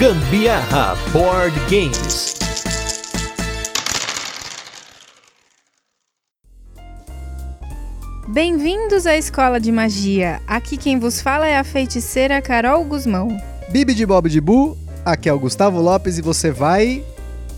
Gambiarra Board Games. Bem-vindos à Escola de Magia. Aqui quem vos fala é a feiticeira Carol Guzmão. Bibi de Bob de Bu, aqui é o Gustavo Lopes e você vai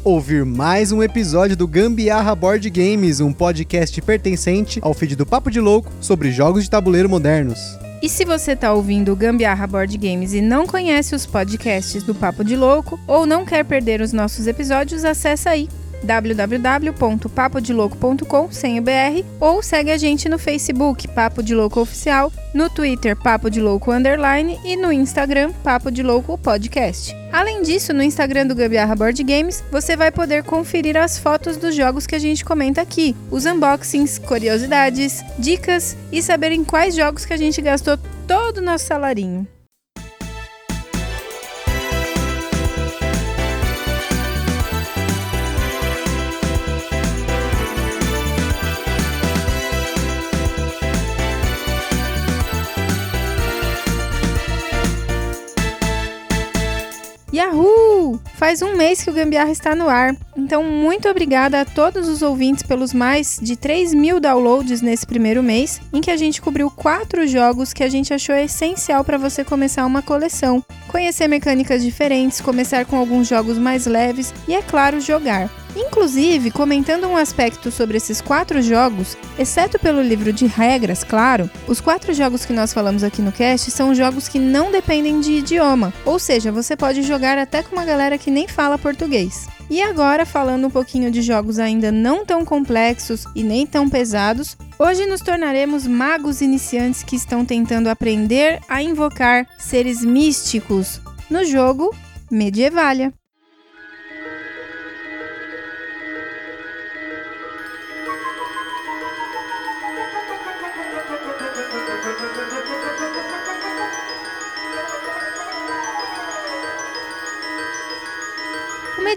ouvir mais um episódio do Gambiarra Board Games, um podcast pertencente ao feed do Papo de Louco sobre jogos de tabuleiro modernos. E se você está ouvindo o Gambiarra Board Games e não conhece os podcasts do Papo de Louco ou não quer perder os nossos episódios, acessa aí www.papodelouco.com sem o BR ou segue a gente no Facebook Papo de Louco Oficial, no Twitter Papo de Louco Underline e no Instagram Papo de Louco Podcast. Além disso, no Instagram do Gambiarra Board Games, você vai poder conferir as fotos dos jogos que a gente comenta aqui, os unboxings, curiosidades, dicas e saber em quais jogos que a gente gastou todo o nosso salarinho. Yahoo! Faz um mês que o Gambiarra está no ar, então muito obrigada a todos os ouvintes pelos mais de 3 mil downloads nesse primeiro mês, em que a gente cobriu quatro jogos que a gente achou essencial para você começar uma coleção, conhecer mecânicas diferentes, começar com alguns jogos mais leves e, é claro, jogar. Inclusive, comentando um aspecto sobre esses quatro jogos, exceto pelo livro de regras, claro, os quatro jogos que nós falamos aqui no cast são jogos que não dependem de idioma, ou seja, você pode jogar até com uma galera que nem fala português. E agora, falando um pouquinho de jogos ainda não tão complexos e nem tão pesados, hoje nos tornaremos magos iniciantes que estão tentando aprender a invocar seres místicos no jogo Medievalia.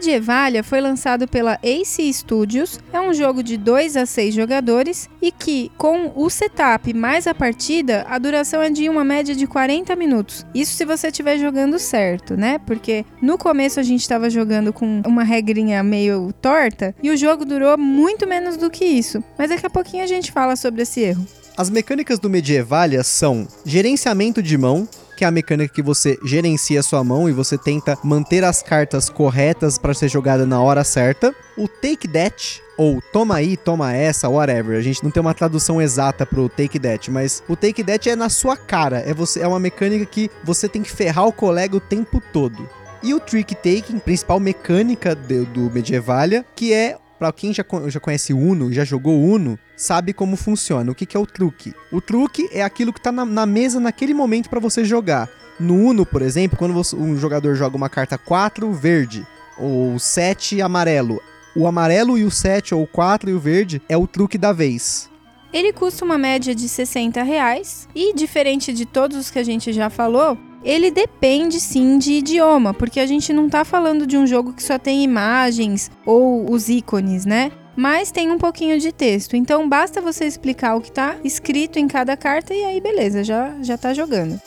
Medievalia foi lançado pela AC Studios, é um jogo de 2 a 6 jogadores e que, com o setup mais a partida, a duração é de uma média de 40 minutos. Isso se você estiver jogando certo, né? Porque no começo a gente estava jogando com uma regrinha meio torta e o jogo durou muito menos do que isso. Mas daqui a pouquinho a gente fala sobre esse erro. As mecânicas do Medievalia são gerenciamento de mão, que é a mecânica que você gerencia a sua mão e você tenta manter as cartas corretas para ser jogada na hora certa. O Take That, ou toma aí, toma essa, whatever. A gente não tem uma tradução exata pro Take That, mas o Take That é na sua cara. É, você, é uma mecânica que você tem que ferrar o colega o tempo todo. E o Trick Taking, principal mecânica do, do Medievalia, que é Pra quem já, já conhece Uno, já jogou Uno, sabe como funciona. O que, que é o truque? O truque é aquilo que tá na, na mesa naquele momento para você jogar. No Uno, por exemplo, quando você, um jogador joga uma carta 4 verde ou 7 amarelo, o amarelo e o 7 ou o 4 e o verde é o truque da vez. Ele custa uma média de 60 reais e, diferente de todos os que a gente já falou, ele depende sim de idioma, porque a gente não tá falando de um jogo que só tem imagens ou os ícones, né? Mas tem um pouquinho de texto. Então basta você explicar o que tá escrito em cada carta e aí beleza, já já tá jogando.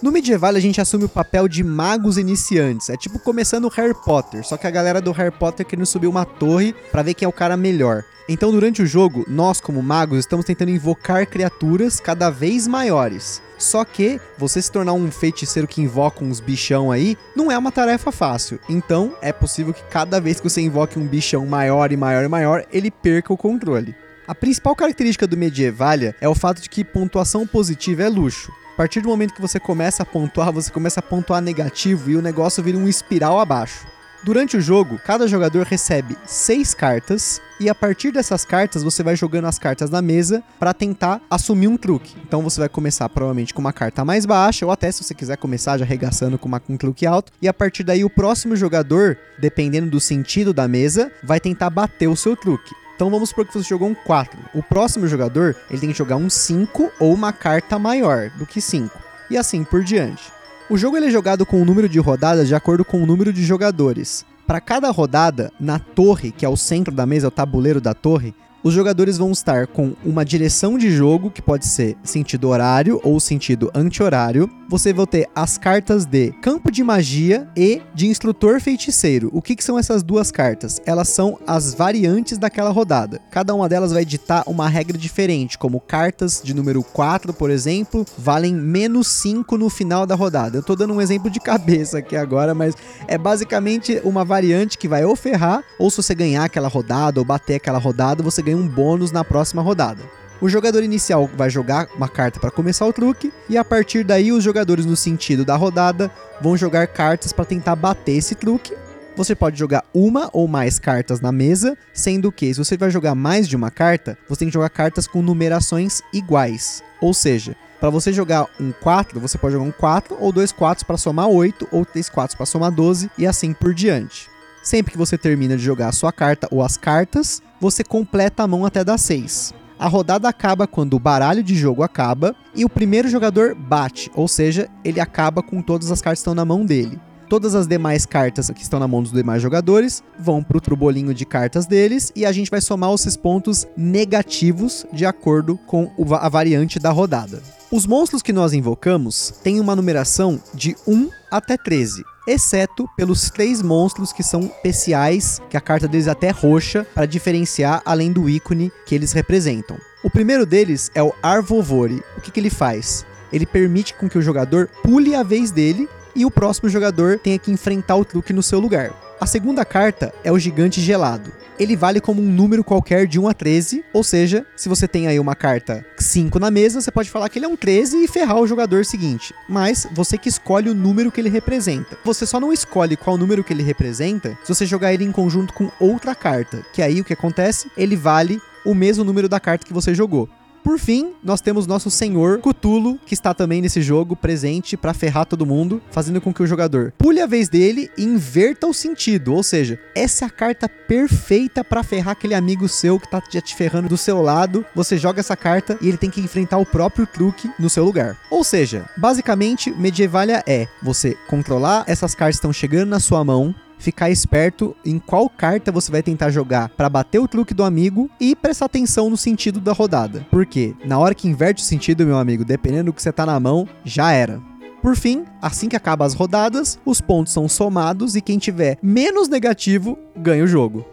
No medieval a gente assume o papel de magos iniciantes. É tipo começando o Harry Potter, só que a galera do Harry Potter querendo subir uma torre para ver quem é o cara melhor. Então, durante o jogo, nós, como magos, estamos tentando invocar criaturas cada vez maiores. Só que você se tornar um feiticeiro que invoca uns bichão aí não é uma tarefa fácil. Então, é possível que cada vez que você invoque um bichão maior e maior e maior, ele perca o controle. A principal característica do Medievalia é o fato de que pontuação positiva é luxo. Partir do momento que você começa a pontuar, você começa a pontuar negativo e o negócio vira um espiral abaixo. Durante o jogo, cada jogador recebe seis cartas e a partir dessas cartas você vai jogando as cartas na mesa para tentar assumir um truque. Então você vai começar provavelmente com uma carta mais baixa ou até se você quiser começar já arregaçando com, uma, um truque alto e a partir daí o próximo jogador, dependendo do sentido da mesa, vai tentar bater o seu truque. Então vamos supor que você jogou um 4. O próximo jogador, ele tem que jogar um 5 ou uma carta maior do que 5. E assim por diante. O jogo é jogado com o número de rodadas de acordo com o número de jogadores. Para cada rodada, na torre, que é o centro da mesa, o tabuleiro da torre, os jogadores vão estar com uma direção de jogo, que pode ser sentido horário ou sentido anti-horário, você vai ter as cartas de campo de magia e de instrutor feiticeiro. O que, que são essas duas cartas? Elas são as variantes daquela rodada. Cada uma delas vai ditar uma regra diferente, como cartas de número 4, por exemplo, valem menos 5 no final da rodada. Eu tô dando um exemplo de cabeça aqui agora, mas é basicamente uma variante que vai ou ferrar, ou se você ganhar aquela rodada ou bater aquela rodada, você ganha um bônus na próxima rodada. O jogador inicial vai jogar uma carta para começar o truque, e a partir daí os jogadores no sentido da rodada vão jogar cartas para tentar bater esse truque. Você pode jogar uma ou mais cartas na mesa, sendo que se você vai jogar mais de uma carta, você tem que jogar cartas com numerações iguais. Ou seja, para você jogar um 4, você pode jogar um 4 ou dois 4 para somar 8 ou três 4 para somar 12 e assim por diante. Sempre que você termina de jogar a sua carta ou as cartas, você completa a mão até dar 6. A rodada acaba quando o baralho de jogo acaba e o primeiro jogador bate, ou seja, ele acaba com todas as cartas que estão na mão dele. Todas as demais cartas que estão na mão dos demais jogadores vão pro, pro bolinho de cartas deles e a gente vai somar esses pontos negativos de acordo com a variante da rodada. Os monstros que nós invocamos têm uma numeração de 1 até 13, exceto pelos três monstros que são especiais, que a carta deles é até roxa, para diferenciar além do ícone que eles representam. O primeiro deles é o Arvovore. O que, que ele faz? Ele permite com que o jogador pule a vez dele e o próximo jogador tenha que enfrentar o truque no seu lugar. A segunda carta é o Gigante Gelado. Ele vale como um número qualquer de 1 a 13, ou seja, se você tem aí uma carta 5 na mesa, você pode falar que ele é um 13 e ferrar o jogador seguinte. Mas você que escolhe o número que ele representa. Você só não escolhe qual número que ele representa se você jogar ele em conjunto com outra carta, que aí o que acontece? Ele vale o mesmo número da carta que você jogou. Por fim, nós temos nosso senhor Cutulo, que está também nesse jogo presente para ferrar todo mundo, fazendo com que o jogador pule a vez dele e inverta o sentido, ou seja, essa é a carta perfeita para ferrar aquele amigo seu que tá te ferrando do seu lado. Você joga essa carta e ele tem que enfrentar o próprio truque no seu lugar. Ou seja, basicamente, Medievalia é você controlar essas cartas que estão chegando na sua mão, ficar esperto em qual carta você vai tentar jogar para bater o truque do amigo e prestar atenção no sentido da rodada. Porque na hora que inverte o sentido, meu amigo, dependendo do que você tá na mão, já era. Por fim, assim que acaba as rodadas, os pontos são somados e quem tiver menos negativo ganha o jogo.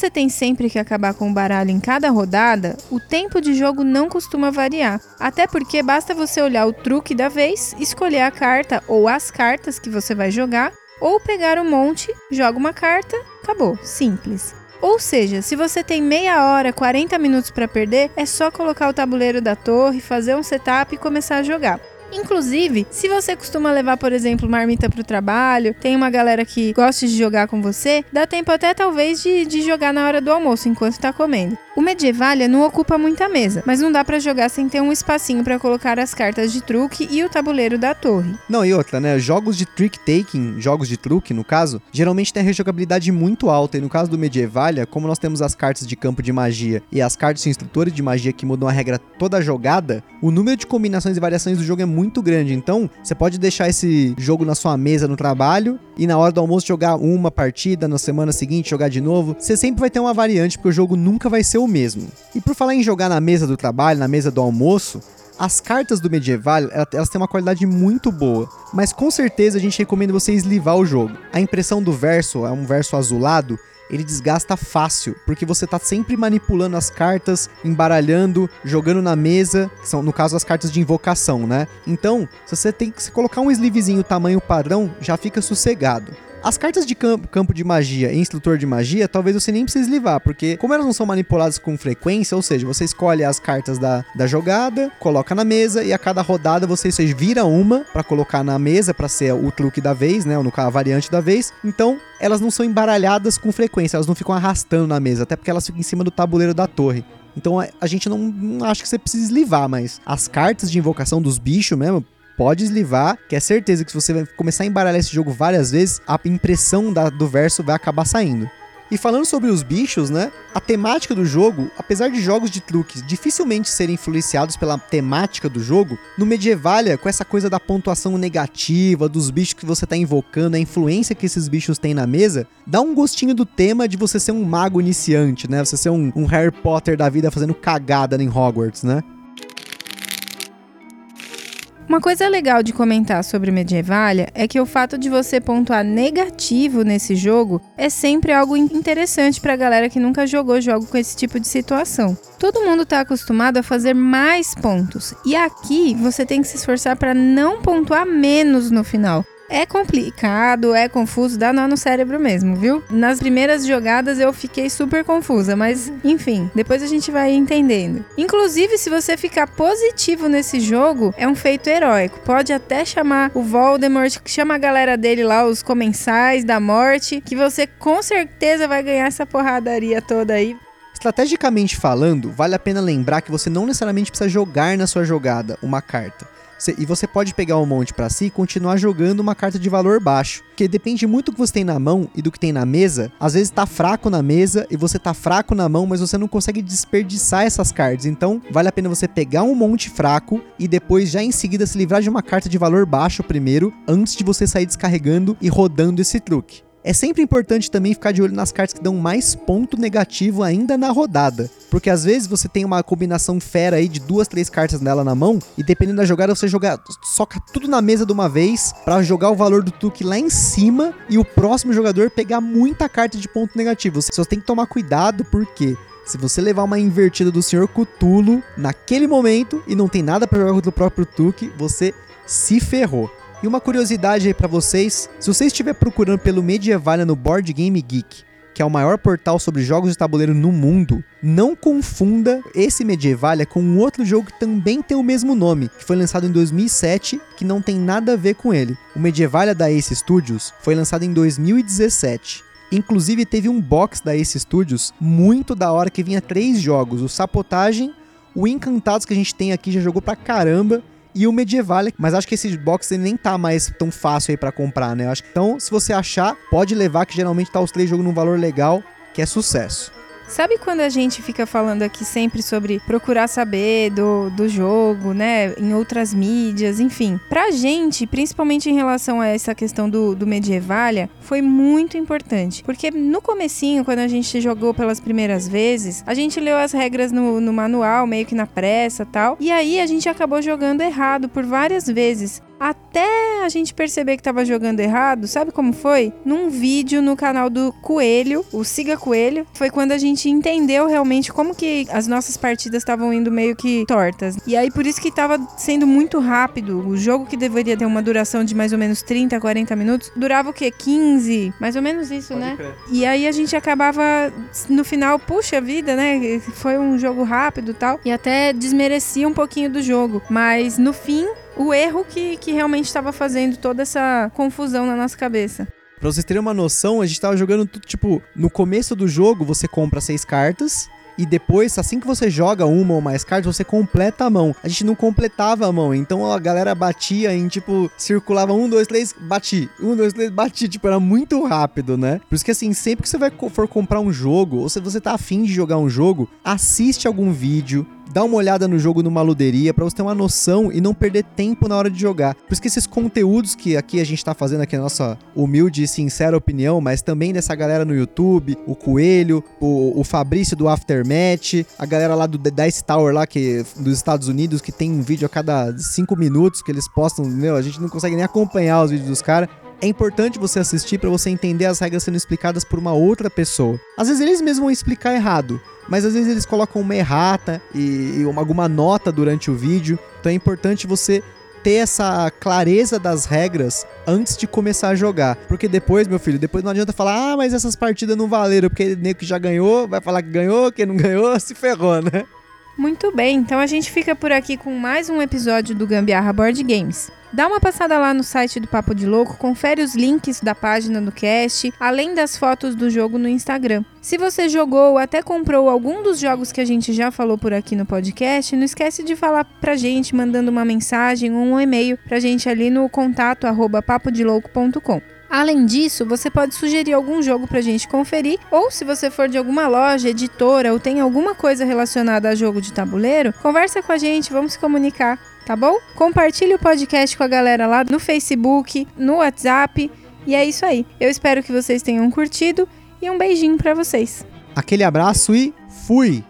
Você tem sempre que acabar com o baralho em cada rodada, o tempo de jogo não costuma variar. Até porque basta você olhar o truque da vez, escolher a carta ou as cartas que você vai jogar, ou pegar um monte, joga uma carta, acabou. Simples. Ou seja, se você tem meia hora, 40 minutos para perder, é só colocar o tabuleiro da torre, fazer um setup e começar a jogar. Inclusive, se você costuma levar, por exemplo, marmita pro trabalho, tem uma galera que gosta de jogar com você, dá tempo até talvez de, de jogar na hora do almoço enquanto tá comendo. O Medievalia não ocupa muita mesa, mas não dá para jogar sem ter um espacinho para colocar as cartas de truque e o tabuleiro da torre. Não, e outra, né? Jogos de trick taking, jogos de truque, no caso, geralmente tem a rejogabilidade muito alta. E no caso do Medievalia, como nós temos as cartas de campo de magia e as cartas de instrutores de magia que mudam a regra toda jogada, o número de combinações e variações do jogo é muito grande. Então, você pode deixar esse jogo na sua mesa no trabalho e na hora do almoço jogar uma partida, na semana seguinte jogar de novo. Você sempre vai ter uma variante, porque o jogo nunca vai ser o mesmo. E por falar em jogar na mesa do trabalho, na mesa do almoço, as cartas do Medieval, elas têm uma qualidade muito boa, mas com certeza a gente recomenda você eslivar o jogo. A impressão do verso é um verso azulado, ele desgasta fácil, porque você tá sempre manipulando as cartas, embaralhando, jogando na mesa, que são no caso as cartas de invocação, né? Então, se você tem que colocar um sleevezinho tamanho padrão, já fica sossegado. As cartas de campo, de magia e instrutor de magia, talvez você nem precise levar, porque como elas não são manipuladas com frequência, ou seja, você escolhe as cartas da, da jogada, coloca na mesa e a cada rodada você, você vira uma para colocar na mesa para ser o truque da vez, né, ou no caso a variante da vez. Então, elas não são embaralhadas com frequência, elas não ficam arrastando na mesa, até porque elas ficam em cima do tabuleiro da torre. Então a gente não, não acha que você precisa eslivar, mas as cartas de invocação dos bichos mesmo, pode eslivar, que é certeza que se você começar a embaralhar esse jogo várias vezes, a impressão da, do verso vai acabar saindo. E falando sobre os bichos, né? A temática do jogo, apesar de jogos de truques dificilmente serem influenciados pela temática do jogo, no Medievalia, com essa coisa da pontuação negativa, dos bichos que você tá invocando, a influência que esses bichos têm na mesa, dá um gostinho do tema de você ser um mago iniciante, né? Você ser um, um Harry Potter da vida fazendo cagada em Hogwarts, né? Uma coisa legal de comentar sobre Medievalia é que o fato de você pontuar negativo nesse jogo é sempre algo interessante pra galera que nunca jogou jogo com esse tipo de situação. Todo mundo tá acostumado a fazer mais pontos, e aqui você tem que se esforçar para não pontuar menos no final. É complicado, é confuso, dá nó no cérebro mesmo, viu? Nas primeiras jogadas eu fiquei super confusa, mas enfim, depois a gente vai entendendo. Inclusive, se você ficar positivo nesse jogo, é um feito heróico. Pode até chamar o Voldemort, chama a galera dele lá, os comensais da morte, que você com certeza vai ganhar essa porradaria toda aí. Estrategicamente falando, vale a pena lembrar que você não necessariamente precisa jogar na sua jogada uma carta. E você pode pegar um monte para si e continuar jogando uma carta de valor baixo. Porque depende muito do que você tem na mão e do que tem na mesa. Às vezes tá fraco na mesa e você tá fraco na mão, mas você não consegue desperdiçar essas cartas. Então, vale a pena você pegar um monte fraco e depois já em seguida se livrar de uma carta de valor baixo primeiro, antes de você sair descarregando e rodando esse truque. É sempre importante também ficar de olho nas cartas que dão mais ponto negativo ainda na rodada. Porque às vezes você tem uma combinação fera aí de duas, três cartas dela na mão, e dependendo da jogada, você joga, soca tudo na mesa de uma vez para jogar o valor do Tuque lá em cima e o próximo jogador pegar muita carta de ponto negativo. Você só tem que tomar cuidado porque se você levar uma invertida do Senhor Cutulo naquele momento e não tem nada para jogar contra o próprio Tuque, você se ferrou. E uma curiosidade aí para vocês, se você estiver procurando pelo Medievalia no Board Game Geek, que é o maior portal sobre jogos de tabuleiro no mundo, não confunda esse Medievalia com um outro jogo que também tem o mesmo nome, que foi lançado em 2007, que não tem nada a ver com ele. O Medievalia da Ace Studios foi lançado em 2017. Inclusive teve um box da Ace Studios muito da hora que vinha três jogos: o Sapotagem, o Encantados que a gente tem aqui já jogou pra caramba e o Medieval, mas acho que esse box nem tá mais tão fácil aí para comprar, né? Acho então, se você achar, pode levar que geralmente tá os três jogos num valor legal, que é sucesso. Sabe quando a gente fica falando aqui sempre sobre procurar saber do, do jogo, né? Em outras mídias, enfim. Pra gente, principalmente em relação a essa questão do, do foi muito importante. Porque no comecinho, quando a gente jogou pelas primeiras vezes, a gente leu as regras no, no manual, meio que na pressa tal. E aí a gente acabou jogando errado por várias vezes até a gente perceber que tava jogando errado, sabe como foi? Num vídeo no canal do Coelho, o Siga Coelho, foi quando a gente entendeu realmente como que as nossas partidas estavam indo meio que tortas. E aí por isso que tava sendo muito rápido. O jogo que deveria ter uma duração de mais ou menos 30, 40 minutos, durava o quê? 15? Mais ou menos isso, Pode né? Crer. E aí a gente acabava no final, puxa vida, né? Foi um jogo rápido e tal. E até desmerecia um pouquinho do jogo. Mas no fim, o erro que, que realmente estava fazendo toda essa confusão na nossa cabeça. Pra vocês terem uma noção, a gente tava jogando tudo, tipo, no começo do jogo você compra seis cartas, e depois, assim que você joga uma ou mais cartas, você completa a mão. A gente não completava a mão, então a galera batia em tipo, circulava um, dois, três, bati. Um, dois, três, bati. Tipo, era muito rápido, né? Por isso que assim, sempre que você vai for comprar um jogo, ou se você tá afim de jogar um jogo, assiste algum vídeo, dá uma olhada no jogo numa luderia para você ter uma noção e não perder tempo na hora de jogar. Por isso que esses conteúdos que aqui a gente tá fazendo aqui, a nossa humilde e sincera opinião, mas também dessa galera no YouTube, o Coelho, o, o Fabrício do Aftermatch, a galera lá do The Dice Tower lá, que dos Estados Unidos, que tem um vídeo a cada 5 minutos que eles postam, meu, a gente não consegue nem acompanhar os vídeos dos caras. É importante você assistir para você entender as regras sendo explicadas por uma outra pessoa. Às vezes eles mesmos vão explicar errado, mas às vezes eles colocam uma errata e, uma, alguma nota durante o vídeo. Então é importante você ter essa clareza das regras antes de começar a jogar. Porque depois, meu filho, depois não adianta falar, ah, mas essas partidas não valeram, porque nem que já ganhou, vai falar que ganhou, quem não ganhou, se ferrou, né? Muito bem, então a gente fica por aqui com mais um episódio do Gambiarra Board Games. Dá uma passada lá no site do Papo de Louco, confere os links da página do cast, além das fotos do jogo no Instagram. Se você jogou ou até comprou algum dos jogos que a gente já falou por aqui no podcast, não esquece de falar pra gente mandando uma mensagem ou um e-mail pra gente ali no contato arroba papodelouco.com. Além disso, você pode sugerir algum jogo pra gente conferir, ou se você for de alguma loja, editora ou tem alguma coisa relacionada a jogo de tabuleiro, conversa com a gente, vamos se comunicar tá bom? Compartilhe o podcast com a galera lá no Facebook, no WhatsApp. E é isso aí. Eu espero que vocês tenham curtido e um beijinho para vocês. Aquele abraço e fui!